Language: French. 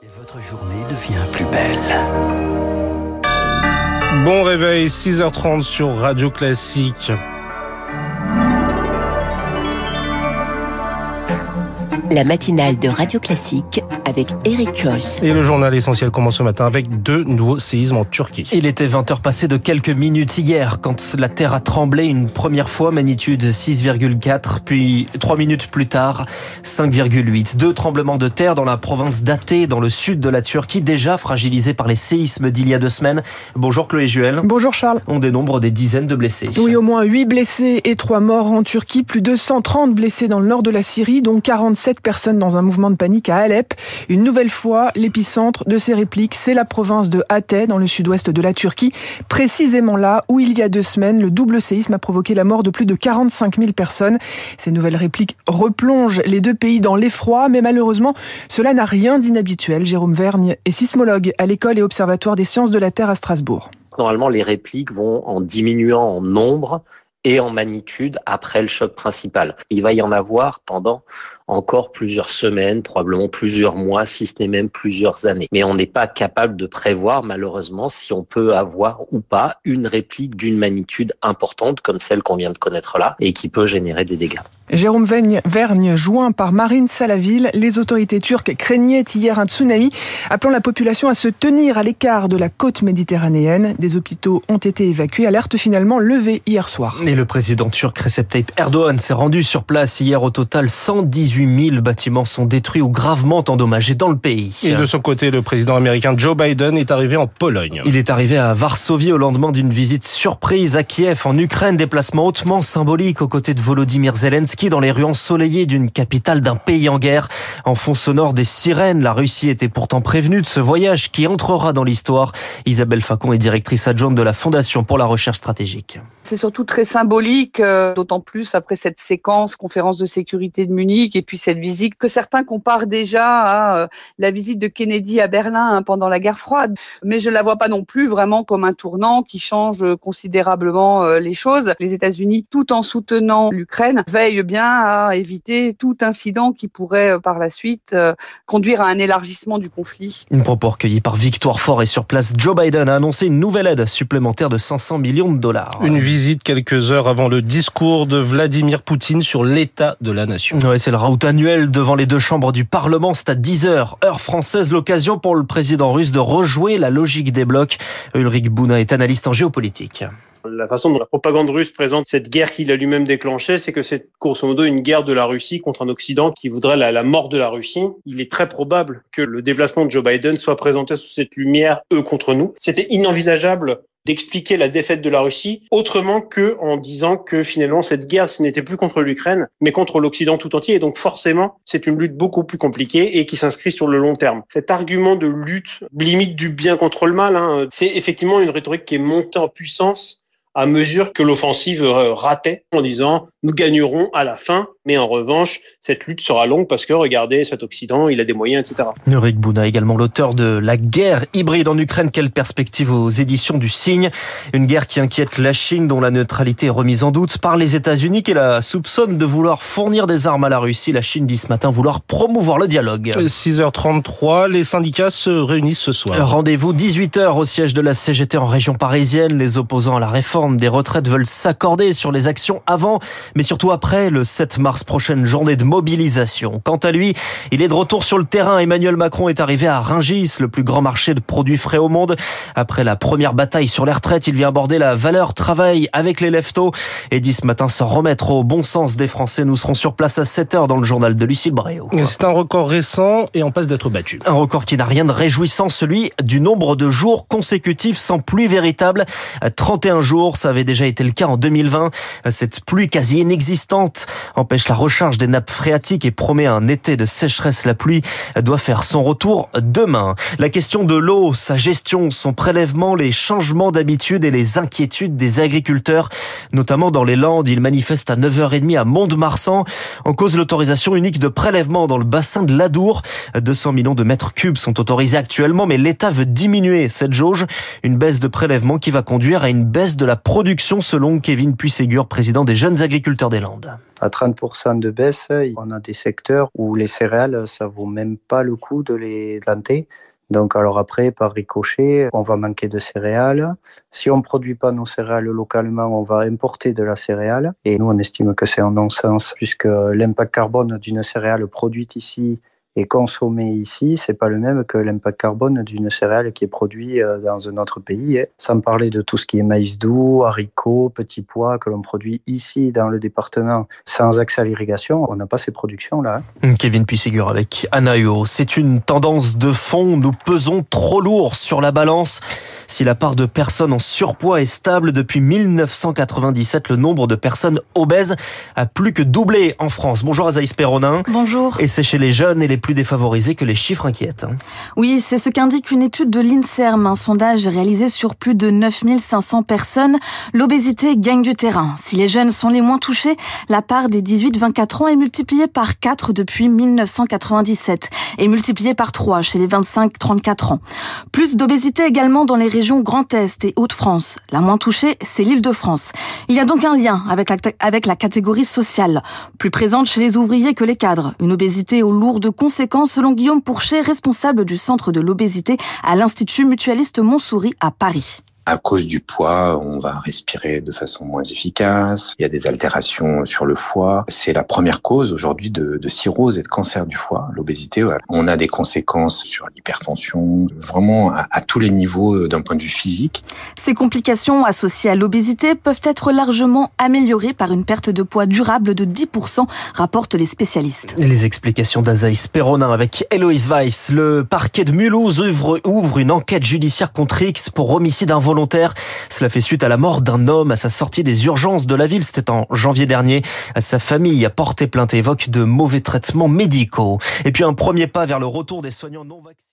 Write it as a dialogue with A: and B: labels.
A: Et votre journée devient plus belle.
B: Bon réveil, 6h30 sur Radio Classique.
C: La matinale de Radio Classique avec Eric Koch.
B: Et le journal essentiel commence ce matin avec deux nouveaux séismes en Turquie.
D: Il était 20h passé de quelques minutes hier quand la terre a tremblé une première fois, magnitude 6,4, puis trois minutes plus tard, 5,8. Deux tremblements de terre dans la province d'Athée, dans le sud de la Turquie, déjà fragilisée par les séismes d'il y a deux semaines. Bonjour Chloé Juel.
E: Bonjour Charles.
D: On dénombre des dizaines de blessés.
E: Oui, au moins 8 blessés et 3 morts en Turquie, plus de 130 blessés dans le nord de la Syrie, dont 47 personnes dans un mouvement de panique à Alep. Une nouvelle fois, l'épicentre de ces répliques, c'est la province de Hatay, dans le sud-ouest de la Turquie, précisément là où il y a deux semaines, le double séisme a provoqué la mort de plus de 45 000 personnes. Ces nouvelles répliques replongent les deux pays dans l'effroi, mais malheureusement, cela n'a rien d'inhabituel. Jérôme Vergne est sismologue à l'école et observatoire des sciences de la Terre à Strasbourg.
F: Normalement, les répliques vont en diminuant en nombre et en magnitude après le choc principal. Il va y en avoir pendant encore plusieurs semaines, probablement plusieurs mois, si ce n'est même plusieurs années. Mais on n'est pas capable de prévoir malheureusement si on peut avoir ou pas une réplique d'une magnitude importante comme celle qu'on vient de connaître là et qui peut générer des dégâts.
E: Jérôme Vergne, joint par Marine Salaville, les autorités turques craignaient hier un tsunami, appelant la population à se tenir à l'écart de la côte méditerranéenne. Des hôpitaux ont été évacués, alerte finalement levée hier soir.
D: Et le président turc Recep Tayyip Erdogan s'est rendu sur place hier au total 118 000 bâtiments sont détruits ou gravement endommagés dans le pays.
B: Et de son côté, le président américain Joe Biden est arrivé en Pologne.
D: Il est arrivé à Varsovie au lendemain d'une visite surprise à Kiev en Ukraine, déplacement hautement symbolique aux côtés de Volodymyr Zelensky dans les rues ensoleillées d'une capitale d'un pays en guerre. En fond sonore des sirènes, la Russie était pourtant prévenue de ce voyage qui entrera dans l'histoire. Isabelle Facon est directrice adjointe de la Fondation pour la recherche stratégique.
G: C'est surtout très symbolique, euh, d'autant plus après cette séquence conférence de sécurité de Munich et puis cette visite que certains comparent déjà à euh, la visite de Kennedy à Berlin hein, pendant la guerre froide. Mais je la vois pas non plus vraiment comme un tournant qui change considérablement euh, les choses. Les États-Unis, tout en soutenant l'Ukraine, veillent bien à éviter tout incident qui pourrait par la suite conduire à un élargissement du conflit.
D: Une propos recueillie par Victoire Fort et sur place, Joe Biden a annoncé une nouvelle aide supplémentaire de 500 millions de dollars.
B: Une visite quelques heures avant le discours de Vladimir Poutine sur l'état de la nation.
D: Ouais, c'est le route annuel devant les deux chambres du Parlement. C'est à 10h, heure française, l'occasion pour le président russe de rejouer la logique des blocs. Ulrich Bouna est analyste en géopolitique.
H: La façon dont la propagande russe présente cette guerre qu'il a lui-même déclenchée, c'est que c'est grosso modo une guerre de la Russie contre un Occident qui voudrait la, la, mort de la Russie. Il est très probable que le déplacement de Joe Biden soit présenté sous cette lumière, eux contre nous. C'était inenvisageable d'expliquer la défaite de la Russie autrement que en disant que finalement cette guerre ce n'était plus contre l'Ukraine mais contre l'Occident tout entier et donc forcément c'est une lutte beaucoup plus compliquée et qui s'inscrit sur le long terme. Cet argument de lutte limite du bien contre le mal, hein, c'est effectivement une rhétorique qui est montée en puissance à mesure que l'offensive ratait en disant nous gagnerons à la fin, mais en revanche, cette lutte sera longue parce que regardez, cet Occident, il a des moyens, etc.
D: Ulrich Bouna, également l'auteur de La guerre hybride en Ukraine, quelle perspective aux éditions du Cygne Une guerre qui inquiète la Chine, dont la neutralité est remise en doute par les États-Unis, qui la soupçonne de vouloir fournir des armes à la Russie. La Chine dit ce matin vouloir promouvoir le dialogue.
B: 6h33, les syndicats se réunissent ce soir.
D: Rendez-vous 18h au siège de la CGT en région parisienne. Les opposants à la réforme des retraites veulent s'accorder sur les actions avant mais surtout après le 7 mars prochaine journée de mobilisation. Quant à lui, il est de retour sur le terrain. Emmanuel Macron est arrivé à Ringis, le plus grand marché de produits frais au monde. Après la première bataille sur les retraites, il vient aborder la valeur travail avec les leftos et dit ce matin se remettre au bon sens des Français. Nous serons sur place à 7 heures dans le journal de Lucille Bréau.
B: C'est un record récent et en passe d'être battu.
D: Un record qui n'a rien de réjouissant, celui du nombre de jours consécutifs sans pluie véritable. 31 jours, ça avait déjà été le cas en 2020. Cette pluie quasi inexistante empêche la recharge des nappes phréatiques et promet un été de sécheresse. La pluie doit faire son retour demain. La question de l'eau, sa gestion, son prélèvement, les changements d'habitude et les inquiétudes des agriculteurs, notamment dans les Landes. Ils manifestent à 9h30 à Mont-de-Marsan en cause l'autorisation unique de prélèvement dans le bassin de l'Adour. 200 millions de mètres cubes sont autorisés actuellement, mais l'État veut diminuer cette jauge. Une baisse de prélèvement qui va conduire à une baisse de la production selon Kevin Puisségur, président des jeunes agriculteurs agriculteur des Landes.
I: À 30% de baisse, on a des secteurs où les céréales, ça vaut même pas le coup de les planter. Donc alors après, par ricochet, on va manquer de céréales. Si on ne produit pas nos céréales localement, on va importer de la céréale. Et nous, on estime que c'est un non-sens, puisque l'impact carbone d'une céréale produite ici et consommé ici, c'est pas le même que l'impact carbone d'une céréale qui est produite euh, dans un autre pays. Hein. Sans parler de tout ce qui est maïs doux, haricots, petits pois que l'on produit ici dans le département sans accès à l'irrigation, on n'a pas ces productions-là.
D: Hein. Kevin Puisségur avec Anna C'est une tendance de fond. Nous pesons trop lourd sur la balance. Si la part de personnes en surpoids est stable depuis 1997, le nombre de personnes obèses a plus que doublé en France. Bonjour Azaïs Perronin.
J: Bonjour.
D: Et c'est chez les jeunes et les plus défavorisés que les chiffres inquiètent.
J: Oui, c'est ce qu'indique une étude de l'INSERM, un sondage réalisé sur plus de 9500 personnes. L'obésité gagne du terrain. Si les jeunes sont les moins touchés, la part des 18-24 ans est multipliée par 4 depuis 1997 et multipliée par 3 chez les 25-34 ans. Plus d'obésité également dans les région Grand Est et Hauts-de-France. La moins touchée, c'est l'île de France. Il y a donc un lien avec la, avec la catégorie sociale, plus présente chez les ouvriers que les cadres. Une obésité aux lourdes conséquences selon Guillaume Pourchet, responsable du centre de l'obésité à l'Institut mutualiste Montsouris à Paris.
K: À cause du poids, on va respirer de façon moins efficace. Il y a des altérations sur le foie. C'est la première cause aujourd'hui de, de, cirrhose et de cancer du foie, l'obésité. On a des conséquences sur l'hypertension, vraiment à, à, tous les niveaux euh, d'un point de vue physique.
J: Ces complications associées à l'obésité peuvent être largement améliorées par une perte de poids durable de 10%, rapportent les spécialistes.
D: Les explications d'Azaïs Perronin avec Héloïse Weiss. Le parquet de Mulhouse ouvre, ouvre une enquête judiciaire contre X pour homicide involontaire cela fait suite à la mort d'un homme à sa sortie des urgences de la ville. C'était en janvier dernier. Sa famille a porté plainte et évoque de mauvais traitements médicaux. Et puis un premier pas vers le retour des soignants non vaccinés.